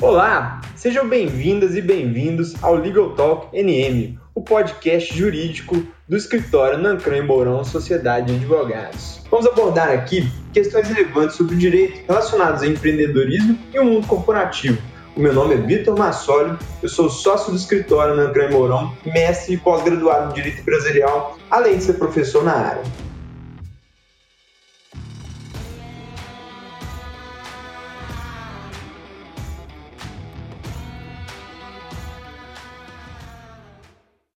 Olá, sejam bem-vindas e bem-vindos ao Legal Talk NM, o podcast jurídico do escritório Nancran e Mourão Sociedade de Advogados. Vamos abordar aqui questões relevantes sobre o direito relacionadas a empreendedorismo e o mundo corporativo. O meu nome é Vitor Massoli, eu sou sócio do escritório Nancran e Mourão, mestre e pós-graduado em Direito Empresarial, além de ser professor na área.